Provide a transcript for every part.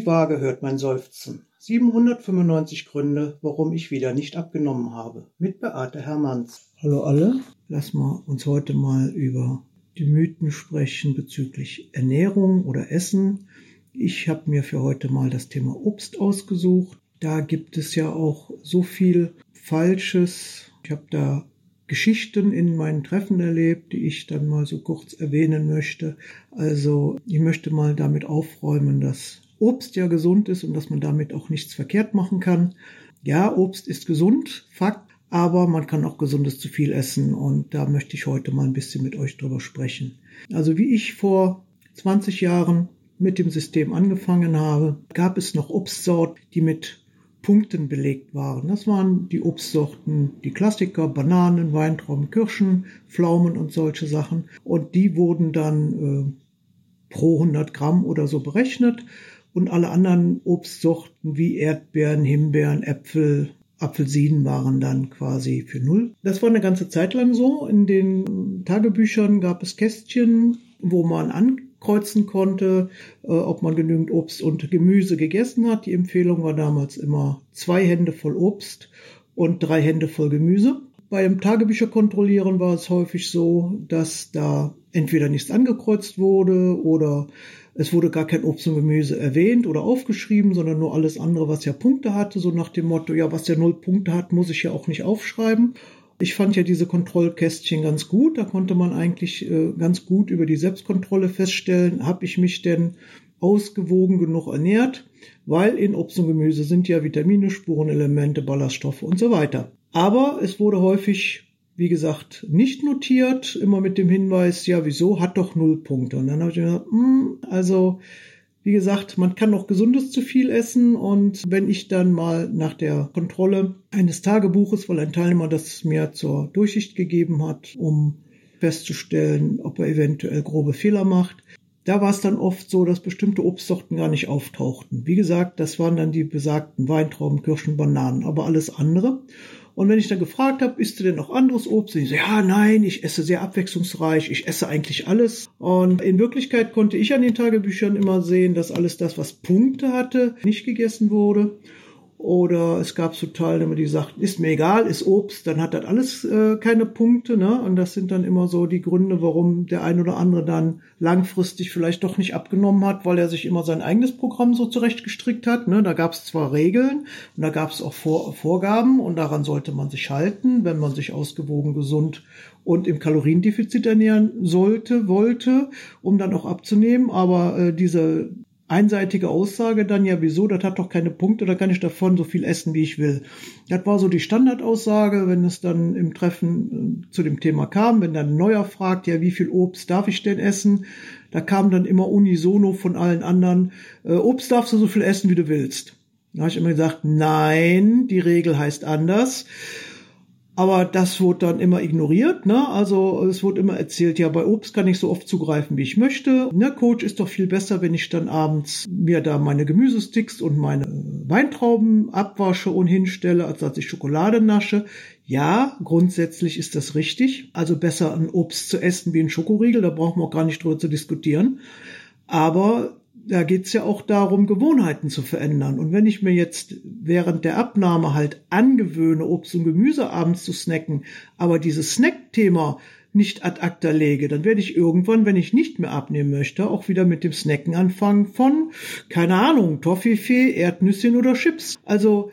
Die Waage hört mein Seufzen. 795 Gründe, warum ich wieder nicht abgenommen habe. Mit Beate Hermanns. Hallo alle. Lass mal uns heute mal über die Mythen sprechen bezüglich Ernährung oder Essen. Ich habe mir für heute mal das Thema Obst ausgesucht. Da gibt es ja auch so viel Falsches. Ich habe da Geschichten in meinen Treffen erlebt, die ich dann mal so kurz erwähnen möchte. Also ich möchte mal damit aufräumen, dass Obst ja gesund ist und dass man damit auch nichts verkehrt machen kann. Ja, Obst ist gesund, Fakt, aber man kann auch gesundes zu viel essen und da möchte ich heute mal ein bisschen mit euch drüber sprechen. Also wie ich vor 20 Jahren mit dem System angefangen habe, gab es noch Obstsorten, die mit Punkten belegt waren. Das waren die Obstsorten, die Klassiker, Bananen, Weintrauben, Kirschen, Pflaumen und solche Sachen. Und die wurden dann äh, pro 100 Gramm oder so berechnet. Und alle anderen Obstsorten wie Erdbeeren, Himbeeren, Äpfel, Apfelsinen waren dann quasi für null. Das war eine ganze Zeit lang so. In den Tagebüchern gab es Kästchen, wo man an kreuzen konnte, äh, ob man genügend Obst und Gemüse gegessen hat. Die Empfehlung war damals immer zwei Hände voll Obst und drei Hände voll Gemüse. Beim Tagebücher kontrollieren war es häufig so, dass da entweder nichts angekreuzt wurde oder es wurde gar kein Obst und Gemüse erwähnt oder aufgeschrieben, sondern nur alles andere, was ja Punkte hatte, so nach dem Motto, ja, was ja null Punkte hat, muss ich ja auch nicht aufschreiben. Ich fand ja diese Kontrollkästchen ganz gut. Da konnte man eigentlich äh, ganz gut über die Selbstkontrolle feststellen, habe ich mich denn ausgewogen genug ernährt, weil in Obst und Gemüse sind ja Vitamine, Spurenelemente, Ballaststoffe und so weiter. Aber es wurde häufig, wie gesagt, nicht notiert, immer mit dem Hinweis, ja, wieso, hat doch null Punkte. Und dann habe ich mir gedacht, mh, hm, also wie gesagt, man kann noch gesundes zu viel essen und wenn ich dann mal nach der Kontrolle eines Tagebuches, weil ein Teilnehmer das mir zur Durchsicht gegeben hat, um festzustellen, ob er eventuell grobe Fehler macht, da war es dann oft so, dass bestimmte Obstsorten gar nicht auftauchten. Wie gesagt, das waren dann die besagten Weintrauben, Kirschen, Bananen, aber alles andere. Und wenn ich dann gefragt habe, isst du denn noch anderes Obst? Und ich so, ja, nein, ich esse sehr abwechslungsreich, ich esse eigentlich alles. Und in Wirklichkeit konnte ich an den Tagebüchern immer sehen, dass alles das, was Punkte hatte, nicht gegessen wurde. Oder es gab so Teilnehmer, die sagten, ist mir egal, ist Obst, dann hat das alles äh, keine Punkte. Ne? Und das sind dann immer so die Gründe, warum der ein oder andere dann langfristig vielleicht doch nicht abgenommen hat, weil er sich immer sein eigenes Programm so zurechtgestrickt hat. Ne? Da gab es zwar Regeln und da gab es auch Vor Vorgaben und daran sollte man sich halten, wenn man sich ausgewogen, gesund und im Kaloriendefizit ernähren sollte, wollte, um dann auch abzunehmen. Aber äh, diese einseitige Aussage dann, ja, wieso, das hat doch keine Punkte, da kann ich davon so viel essen, wie ich will. Das war so die Standardaussage, wenn es dann im Treffen äh, zu dem Thema kam, wenn dann ein Neuer fragt, ja, wie viel Obst darf ich denn essen? Da kam dann immer unisono von allen anderen, äh, Obst darfst du so viel essen, wie du willst. Da habe ich immer gesagt, nein, die Regel heißt anders. Aber das wurde dann immer ignoriert. Ne? Also es wurde immer erzählt, ja, bei Obst kann ich so oft zugreifen, wie ich möchte. Ne, Coach ist doch viel besser, wenn ich dann abends mir da meine Gemüsesticks und meine Weintrauben abwasche und hinstelle, als dass ich Schokolade nasche. Ja, grundsätzlich ist das richtig. Also besser ein Obst zu essen wie ein Schokoriegel, da brauchen wir auch gar nicht drüber zu diskutieren. Aber da geht's ja auch darum, Gewohnheiten zu verändern. Und wenn ich mir jetzt während der Abnahme halt angewöhne, Obst und Gemüse abends zu snacken, aber dieses Snack-Thema nicht ad acta lege, dann werde ich irgendwann, wenn ich nicht mehr abnehmen möchte, auch wieder mit dem Snacken anfangen von, keine Ahnung, Toffifee, Erdnüsschen oder Chips. Also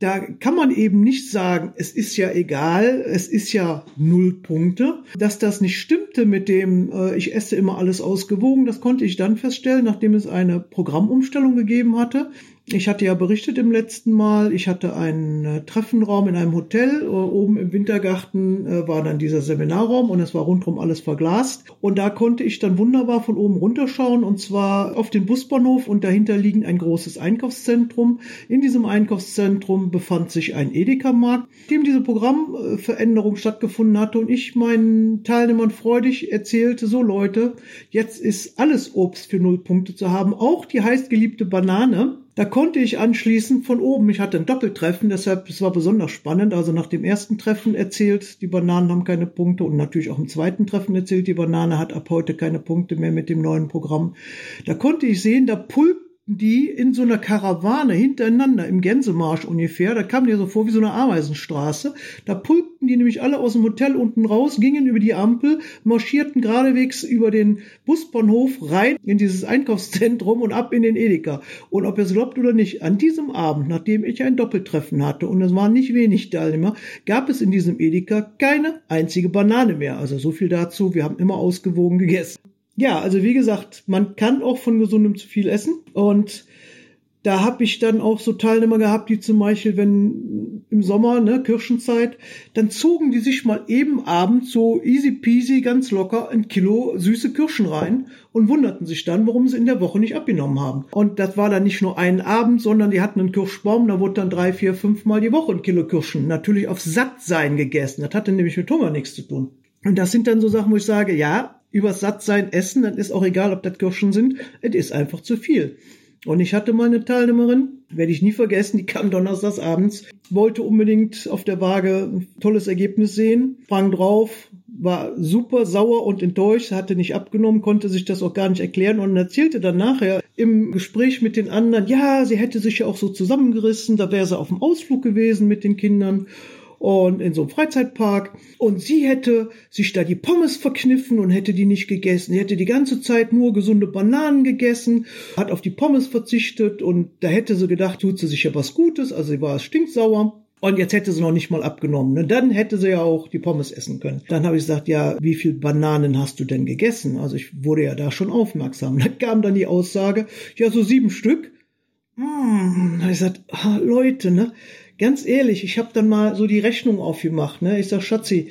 da kann man eben nicht sagen, es ist ja egal, es ist ja null Punkte. Dass das nicht stimmte mit dem, äh, ich esse immer alles ausgewogen, das konnte ich dann feststellen, nachdem es eine Programmumstellung gegeben hatte. Ich hatte ja berichtet im letzten Mal, ich hatte einen äh, Treffenraum in einem Hotel. Äh, oben im Wintergarten äh, war dann dieser Seminarraum und es war rundherum alles verglast. Und da konnte ich dann wunderbar von oben runterschauen und zwar auf den Busbahnhof und dahinter liegt ein großes Einkaufszentrum. In diesem Einkaufszentrum befand sich ein Edeka-Markt, dem diese Programmveränderung stattgefunden hatte und ich meinen Teilnehmern freudig erzählte, so Leute, jetzt ist alles Obst für null Punkte zu haben, auch die heißgeliebte Banane. Da konnte ich anschließend von oben, ich hatte ein Doppeltreffen, deshalb, es war besonders spannend. Also nach dem ersten Treffen erzählt, die Bananen haben keine Punkte und natürlich auch im zweiten Treffen erzählt, die Banane hat ab heute keine Punkte mehr mit dem neuen Programm. Da konnte ich sehen, da pulpt die in so einer Karawane hintereinander im Gänsemarsch ungefähr. Da kam dir so vor wie so eine Ameisenstraße. Da pulkten die nämlich alle aus dem Hotel unten raus, gingen über die Ampel, marschierten geradewegs über den Busbahnhof rein in dieses Einkaufszentrum und ab in den Edeka. Und ob ihr es glaubt oder nicht, an diesem Abend, nachdem ich ein Doppeltreffen hatte, und es waren nicht wenig Teilnehmer, gab es in diesem Edeka keine einzige Banane mehr. Also so viel dazu. Wir haben immer ausgewogen gegessen. Ja, also wie gesagt, man kann auch von gesundem zu viel essen und da habe ich dann auch so Teilnehmer gehabt, die zum Beispiel, wenn im Sommer, ne, Kirschenzeit, dann zogen die sich mal eben abends so easy peasy, ganz locker ein Kilo süße Kirschen rein und wunderten sich dann, warum sie in der Woche nicht abgenommen haben. Und das war dann nicht nur einen Abend, sondern die hatten einen Kirschbaum, da wurde dann drei, vier, fünf Mal die Woche ein Kilo Kirschen natürlich auf Sattsein gegessen. Das hatte nämlich mit Hunger nichts zu tun. Und das sind dann so Sachen, wo ich sage, ja, übers Sattsein essen, dann ist auch egal, ob das Kirschen sind, es ist einfach zu viel. Und ich hatte mal eine Teilnehmerin, werde ich nie vergessen, die kam donnerstags abends, wollte unbedingt auf der Waage ein tolles Ergebnis sehen, sprang drauf, war super sauer und enttäuscht, hatte nicht abgenommen, konnte sich das auch gar nicht erklären und erzählte dann nachher im Gespräch mit den anderen, ja, sie hätte sich ja auch so zusammengerissen, da wäre sie auf dem Ausflug gewesen mit den Kindern und in so einem Freizeitpark. Und sie hätte sich da die Pommes verkniffen und hätte die nicht gegessen. Sie hätte die ganze Zeit nur gesunde Bananen gegessen, hat auf die Pommes verzichtet und da hätte sie gedacht, tut sie sich ja was Gutes. Also sie war stinksauer. Und jetzt hätte sie noch nicht mal abgenommen. Ne? Dann hätte sie ja auch die Pommes essen können. Dann habe ich gesagt, ja, wie viel Bananen hast du denn gegessen? Also ich wurde ja da schon aufmerksam. Da kam dann die Aussage, ja, so sieben Stück. Hm, habe ich gesagt, ah, Leute, ne? Ganz ehrlich, ich habe dann mal so die Rechnung aufgemacht. Ne? Ich sag, Schatzi,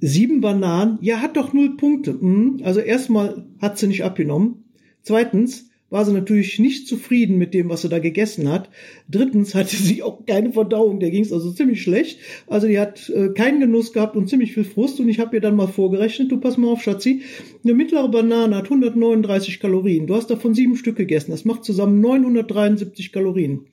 sieben Bananen, ja, hat doch null Punkte. Hm. Also erstmal hat sie nicht abgenommen. Zweitens war sie natürlich nicht zufrieden mit dem, was sie da gegessen hat. Drittens hatte sie auch keine Verdauung, der ging es also ziemlich schlecht. Also die hat äh, keinen Genuss gehabt und ziemlich viel Frust. Und ich habe ihr dann mal vorgerechnet, du pass mal auf, Schatzi, eine mittlere Banane hat 139 Kalorien. Du hast davon sieben Stück gegessen. Das macht zusammen 973 Kalorien.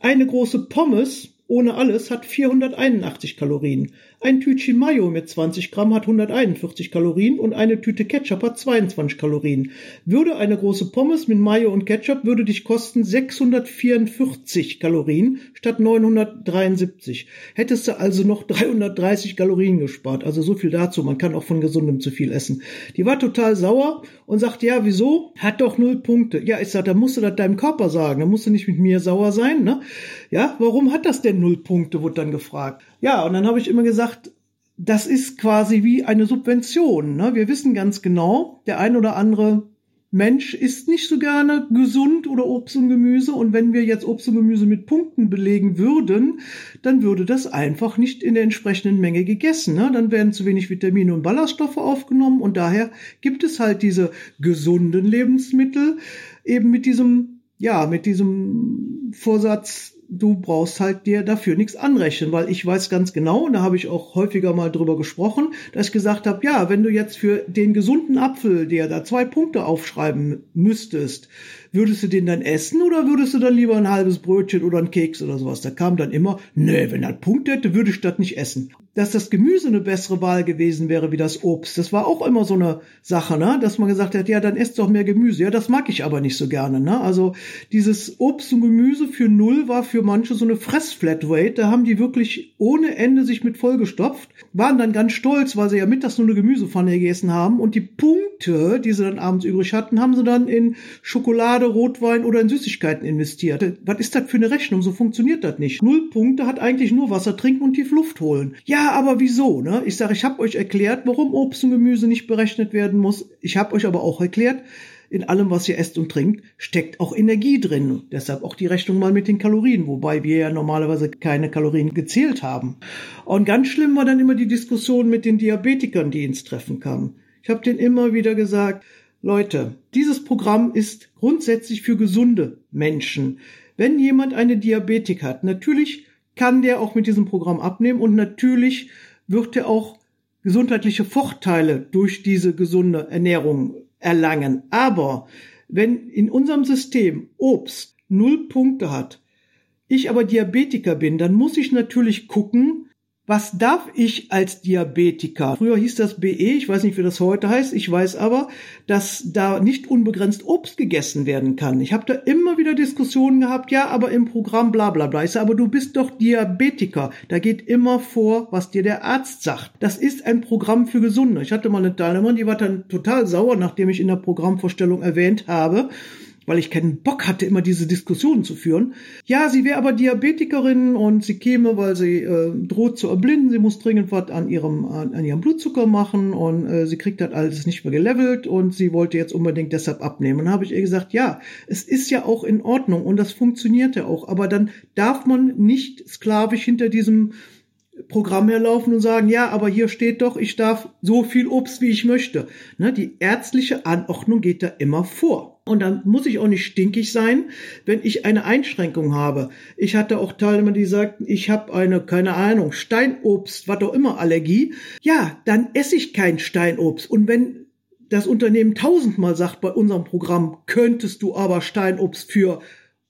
Eine große Pommes ohne alles hat 481 Kalorien. Ein Tütchen Mayo mit 20 Gramm hat 141 Kalorien und eine Tüte Ketchup hat 22 Kalorien. Würde eine große Pommes mit Mayo und Ketchup würde dich kosten 644 Kalorien statt 973. Hättest du also noch 330 Kalorien gespart. Also so viel dazu. Man kann auch von gesundem zu viel essen. Die war total sauer und sagt, ja, wieso? Hat doch null Punkte. Ja, ich sag, da musst du das deinem Körper sagen. Da musst du nicht mit mir sauer sein, ne? Ja, warum hat das denn null Punkte, wurde dann gefragt. Ja, und dann habe ich immer gesagt, das ist quasi wie eine Subvention. Ne? Wir wissen ganz genau, der ein oder andere Mensch isst nicht so gerne gesund oder Obst und Gemüse. Und wenn wir jetzt Obst und Gemüse mit Punkten belegen würden, dann würde das einfach nicht in der entsprechenden Menge gegessen. Ne? Dann werden zu wenig Vitamine und Ballaststoffe aufgenommen. Und daher gibt es halt diese gesunden Lebensmittel eben mit diesem, ja, mit diesem Vorsatz, du brauchst halt dir dafür nichts anrechnen, weil ich weiß ganz genau, und da habe ich auch häufiger mal drüber gesprochen, dass ich gesagt habe, ja, wenn du jetzt für den gesunden Apfel dir da zwei Punkte aufschreiben müsstest, würdest du den dann essen oder würdest du dann lieber ein halbes Brötchen oder einen Keks oder sowas? Da kam dann immer, nee, wenn er einen Punkt hätte, würde ich das nicht essen. Dass das Gemüse eine bessere Wahl gewesen wäre wie das Obst, das war auch immer so eine Sache, ne? dass man gesagt hat, ja, dann esst doch mehr Gemüse. Ja, das mag ich aber nicht so gerne. Ne? Also dieses Obst und Gemüse für null war für manche so eine Fressflatrate. Da haben die wirklich ohne Ende sich mit vollgestopft, waren dann ganz stolz, weil sie ja mittags nur eine Gemüsepfanne gegessen haben und die Punkte, die sie dann abends übrig hatten, haben sie dann in Schokolade Schokolade, Rotwein oder in Süßigkeiten investiert. Was ist das für eine Rechnung? So funktioniert das nicht. Null Punkte hat eigentlich nur Wasser trinken und tief Luft holen. Ja, aber wieso? Ne? Ich sage, ich habe euch erklärt, warum Obst und Gemüse nicht berechnet werden muss. Ich habe euch aber auch erklärt, in allem, was ihr esst und trinkt, steckt auch Energie drin. Deshalb auch die Rechnung mal mit den Kalorien, wobei wir ja normalerweise keine Kalorien gezählt haben. Und ganz schlimm war dann immer die Diskussion mit den Diabetikern, die ins Treffen kamen. Ich habe denen immer wieder gesagt, Leute, dieses Programm ist grundsätzlich für gesunde Menschen. Wenn jemand eine Diabetik hat, natürlich kann der auch mit diesem Programm abnehmen und natürlich wird er auch gesundheitliche Vorteile durch diese gesunde Ernährung erlangen. Aber wenn in unserem System Obst null Punkte hat, ich aber Diabetiker bin, dann muss ich natürlich gucken, was darf ich als Diabetiker? Früher hieß das BE, ich weiß nicht, wie das heute heißt. Ich weiß aber, dass da nicht unbegrenzt Obst gegessen werden kann. Ich habe da immer wieder Diskussionen gehabt, ja, aber im Programm bla bla bla. Ich sage, aber du bist doch Diabetiker. Da geht immer vor, was dir der Arzt sagt. Das ist ein Programm für Gesunde. Ich hatte mal eine Teilnehmerin, die war dann total sauer, nachdem ich in der Programmvorstellung erwähnt habe, weil ich keinen Bock hatte, immer diese Diskussionen zu führen. Ja, sie wäre aber Diabetikerin und sie käme, weil sie äh, droht zu erblinden. Sie muss dringend was an ihrem, an, an ihrem Blutzucker machen und äh, sie kriegt das alles nicht mehr gelevelt und sie wollte jetzt unbedingt deshalb abnehmen. Und habe ich ihr gesagt, ja, es ist ja auch in Ordnung und das funktioniert ja auch, aber dann darf man nicht sklavisch hinter diesem Programm herlaufen und sagen, ja, aber hier steht doch, ich darf so viel Obst, wie ich möchte. Ne, die ärztliche Anordnung geht da immer vor. Und dann muss ich auch nicht stinkig sein, wenn ich eine Einschränkung habe. Ich hatte auch Teilnehmer, die sagten, ich habe eine, keine Ahnung, Steinobst, was auch immer, Allergie. Ja, dann esse ich kein Steinobst. Und wenn das Unternehmen tausendmal sagt bei unserem Programm, könntest du aber Steinobst für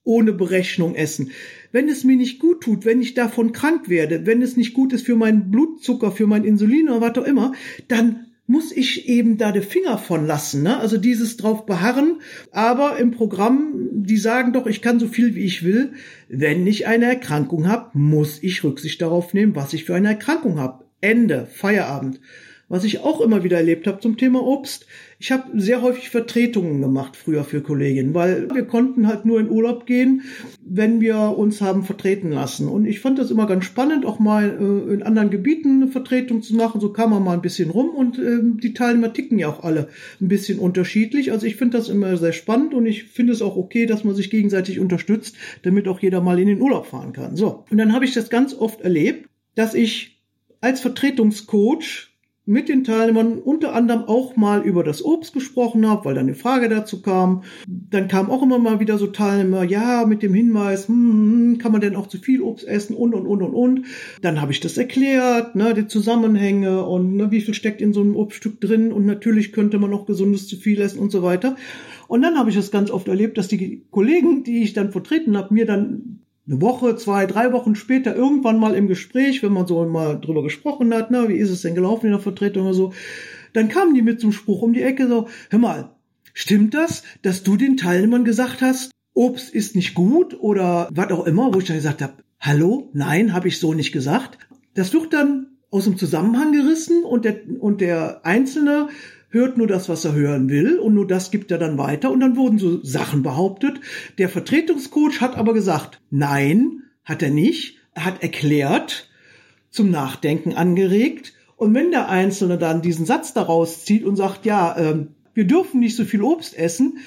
ohne Berechnung essen. Wenn es mir nicht gut tut, wenn ich davon krank werde, wenn es nicht gut ist für meinen Blutzucker, für mein Insulin oder was auch immer, dann muss ich eben da die Finger von lassen. Ne? Also dieses drauf beharren. Aber im Programm, die sagen doch, ich kann so viel wie ich will. Wenn ich eine Erkrankung habe, muss ich Rücksicht darauf nehmen, was ich für eine Erkrankung habe. Ende, Feierabend. Was ich auch immer wieder erlebt habe zum Thema Obst, ich habe sehr häufig Vertretungen gemacht früher für Kolleginnen, weil wir konnten halt nur in Urlaub gehen, wenn wir uns haben vertreten lassen. Und ich fand das immer ganz spannend, auch mal äh, in anderen Gebieten eine Vertretung zu machen. So kam man mal ein bisschen rum und äh, die Teilnehmer ticken ja auch alle ein bisschen unterschiedlich. Also ich finde das immer sehr spannend und ich finde es auch okay, dass man sich gegenseitig unterstützt, damit auch jeder mal in den Urlaub fahren kann. So. Und dann habe ich das ganz oft erlebt, dass ich als Vertretungscoach mit den Teilnehmern unter anderem auch mal über das Obst gesprochen habe, weil dann eine Frage dazu kam. Dann kam auch immer mal wieder so Teilnehmer, ja, mit dem Hinweis, hm, hm kann man denn auch zu viel Obst essen und und und und und. Dann habe ich das erklärt, ne, die Zusammenhänge und ne, wie viel steckt in so einem Obststück drin und natürlich könnte man auch gesundes zu viel essen und so weiter. Und dann habe ich es ganz oft erlebt, dass die Kollegen, die ich dann vertreten habe, mir dann eine Woche, zwei, drei Wochen später irgendwann mal im Gespräch, wenn man so mal drüber gesprochen hat, na, wie ist es denn gelaufen in der Vertretung oder so, dann kamen die mit zum Spruch um die Ecke so, hör mal, stimmt das, dass du den Teilnehmern gesagt hast, Obst ist nicht gut oder was auch immer, wo ich dann gesagt habe, hallo, nein, habe ich so nicht gesagt. Das wird dann aus dem Zusammenhang gerissen und der, und der Einzelne hört nur das, was er hören will und nur das gibt er dann weiter und dann wurden so Sachen behauptet. Der Vertretungscoach hat aber gesagt, nein, hat er nicht. Er hat erklärt, zum Nachdenken angeregt und wenn der Einzelne dann diesen Satz daraus zieht und sagt, ja, äh, wir dürfen nicht so viel Obst essen,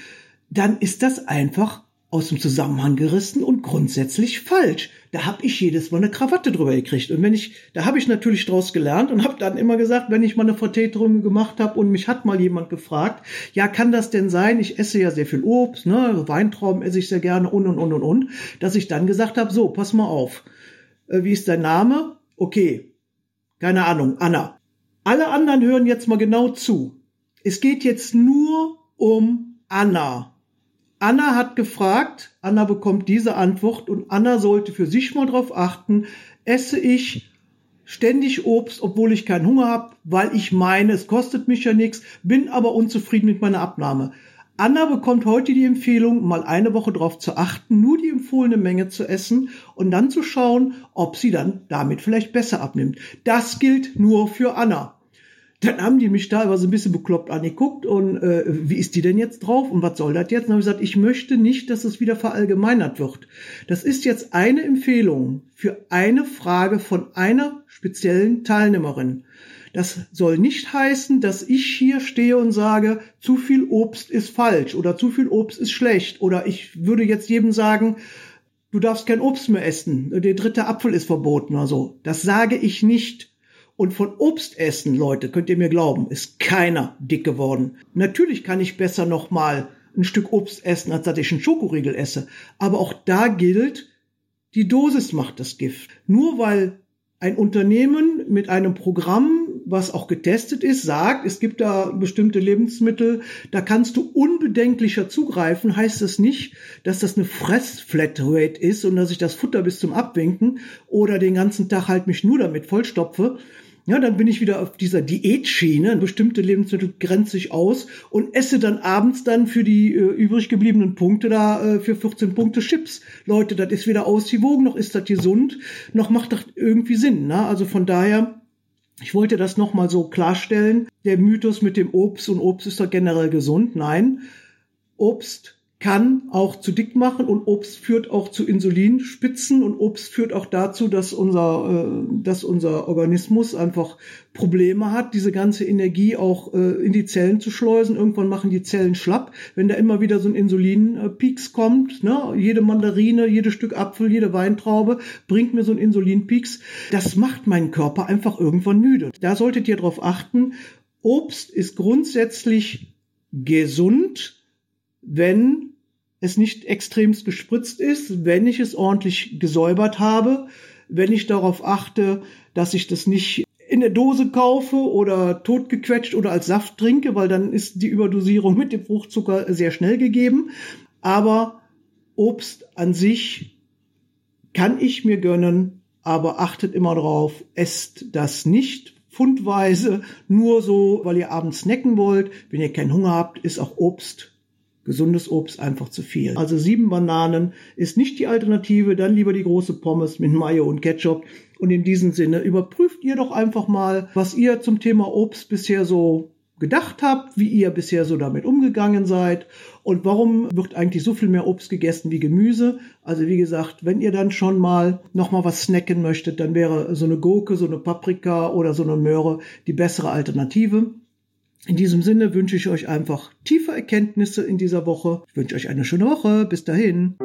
dann ist das einfach aus dem Zusammenhang gerissen und grundsätzlich falsch. Da habe ich jedes Mal eine Krawatte drüber gekriegt. Und wenn ich, da habe ich natürlich draus gelernt und habe dann immer gesagt, wenn ich mal eine Vertäterung gemacht habe und mich hat mal jemand gefragt, ja, kann das denn sein? Ich esse ja sehr viel Obst, ne, Weintrauben esse ich sehr gerne und und und und und, dass ich dann gesagt habe, so, pass mal auf. Äh, wie ist dein Name? Okay. Keine Ahnung, Anna. Alle anderen hören jetzt mal genau zu. Es geht jetzt nur um Anna. Anna hat gefragt, Anna bekommt diese Antwort und Anna sollte für sich mal drauf achten, esse ich ständig Obst, obwohl ich keinen Hunger habe, weil ich meine, es kostet mich ja nichts, bin aber unzufrieden mit meiner Abnahme. Anna bekommt heute die Empfehlung, mal eine Woche darauf zu achten, nur die empfohlene Menge zu essen und dann zu schauen, ob sie dann damit vielleicht besser abnimmt. Das gilt nur für Anna. Dann haben die mich teilweise ein bisschen bekloppt angeguckt und äh, wie ist die denn jetzt drauf und was soll das jetzt? Und habe ich gesagt, ich möchte nicht, dass es wieder verallgemeinert wird. Das ist jetzt eine Empfehlung für eine Frage von einer speziellen Teilnehmerin. Das soll nicht heißen, dass ich hier stehe und sage, zu viel Obst ist falsch oder zu viel Obst ist schlecht oder ich würde jetzt jedem sagen, du darfst kein Obst mehr essen, der dritte Apfel ist verboten oder so. Das sage ich nicht. Und von Obst essen, Leute, könnt ihr mir glauben, ist keiner dick geworden. Natürlich kann ich besser noch mal ein Stück Obst essen, als dass ich einen Schokoriegel esse. Aber auch da gilt, die Dosis macht das Gift. Nur weil ein Unternehmen mit einem Programm was auch getestet ist, sagt, es gibt da bestimmte Lebensmittel, da kannst du unbedenklicher zugreifen, heißt das nicht, dass das eine Fressflatrate ist und dass ich das Futter bis zum Abwinken oder den ganzen Tag halt mich nur damit vollstopfe, ja, dann bin ich wieder auf dieser Diätschiene. Bestimmte Lebensmittel grenze ich aus und esse dann abends dann für die äh, übrig gebliebenen Punkte da äh, für 14 Punkte Chips. Leute, das ist weder ausgewogen, noch ist das gesund, noch macht das irgendwie Sinn. Ne? Also von daher, ich wollte das nochmal so klarstellen. Der Mythos mit dem Obst und Obst ist doch generell gesund. Nein, Obst kann auch zu dick machen und Obst führt auch zu Insulinspitzen und Obst führt auch dazu, dass unser, äh, dass unser Organismus einfach Probleme hat, diese ganze Energie auch äh, in die Zellen zu schleusen. Irgendwann machen die Zellen schlapp, wenn da immer wieder so ein Insulinpeaks kommt. Ne? Jede Mandarine, jedes Stück Apfel, jede Weintraube bringt mir so ein Insulinpeaks. Das macht meinen Körper einfach irgendwann müde. Da solltet ihr darauf achten. Obst ist grundsätzlich gesund, wenn es nicht extremst gespritzt ist, wenn ich es ordentlich gesäubert habe, wenn ich darauf achte, dass ich das nicht in der Dose kaufe oder totgequetscht oder als Saft trinke, weil dann ist die Überdosierung mit dem Fruchtzucker sehr schnell gegeben. Aber Obst an sich kann ich mir gönnen, aber achtet immer drauf, esst das nicht fundweise, nur so, weil ihr abends snacken wollt. Wenn ihr keinen Hunger habt, ist auch Obst gesundes Obst einfach zu viel. Also sieben Bananen ist nicht die Alternative, dann lieber die große Pommes mit Mayo und Ketchup. Und in diesem Sinne überprüft ihr doch einfach mal, was ihr zum Thema Obst bisher so gedacht habt, wie ihr bisher so damit umgegangen seid und warum wird eigentlich so viel mehr Obst gegessen wie Gemüse. Also wie gesagt, wenn ihr dann schon mal noch mal was snacken möchtet, dann wäre so eine Gurke, so eine Paprika oder so eine Möhre die bessere Alternative. In diesem Sinne wünsche ich euch einfach tiefe Erkenntnisse in dieser Woche. Ich wünsche euch eine schöne Woche. Bis dahin.